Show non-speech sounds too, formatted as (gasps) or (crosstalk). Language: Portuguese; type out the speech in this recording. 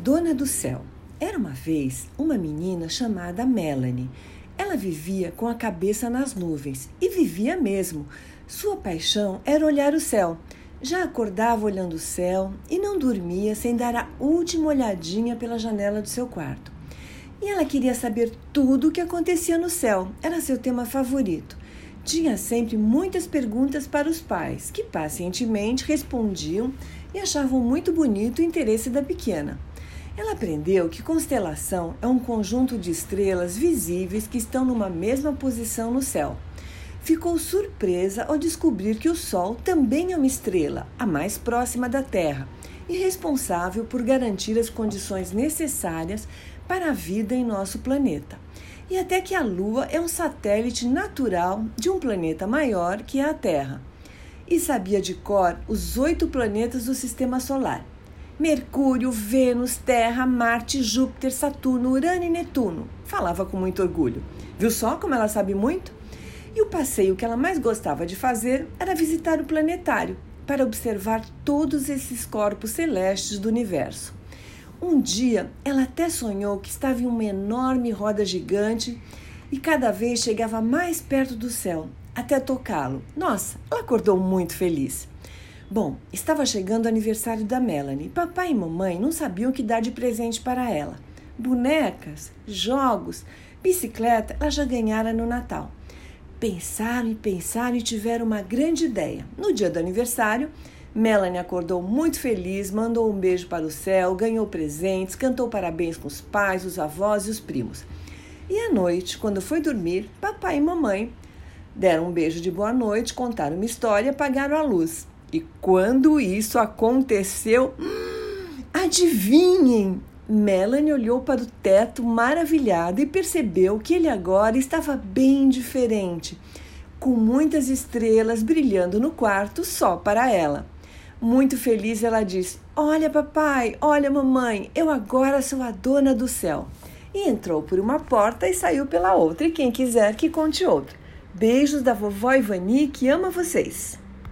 Dona do Céu. Era uma vez uma menina chamada Melanie. Ela vivia com a cabeça nas nuvens e vivia mesmo. Sua paixão era olhar o céu. Já acordava olhando o céu e não dormia sem dar a última olhadinha pela janela do seu quarto. E ela queria saber tudo o que acontecia no céu. Era seu tema favorito. Tinha sempre muitas perguntas para os pais, que pacientemente respondiam e achavam muito bonito o interesse da pequena. Ela aprendeu que constelação é um conjunto de estrelas visíveis que estão numa mesma posição no céu. Ficou surpresa ao descobrir que o Sol também é uma estrela, a mais próxima da Terra, e responsável por garantir as condições necessárias para a vida em nosso planeta. E até que a Lua é um satélite natural de um planeta maior que é a Terra. E sabia de cor os oito planetas do sistema solar. Mercúrio, Vênus, Terra, Marte, Júpiter, Saturno, Urano e Netuno. Falava com muito orgulho. Viu só como ela sabe muito? E o passeio que ela mais gostava de fazer era visitar o planetário para observar todos esses corpos celestes do universo. Um dia, ela até sonhou que estava em uma enorme roda gigante e cada vez chegava mais perto do céu, até tocá-lo. Nossa, ela acordou muito feliz. Bom, estava chegando o aniversário da Melanie. Papai e mamãe não sabiam o que dar de presente para ela. Bonecas, jogos, bicicleta, ela já ganhara no Natal. Pensaram e pensaram e tiveram uma grande ideia. No dia do aniversário, Melanie acordou muito feliz, mandou um beijo para o céu, ganhou presentes, cantou parabéns com os pais, os avós e os primos. E à noite, quando foi dormir, papai e mamãe deram um beijo de boa noite, contaram uma história apagaram a luz. E quando isso aconteceu, (gasps) adivinhem! Melanie olhou para o teto maravilhada e percebeu que ele agora estava bem diferente, com muitas estrelas brilhando no quarto só para ela. Muito feliz, ela disse: Olha, papai, olha, mamãe, eu agora sou a dona do céu. E entrou por uma porta e saiu pela outra. E quem quiser que conte outra. Beijos da vovó Ivani, que ama vocês.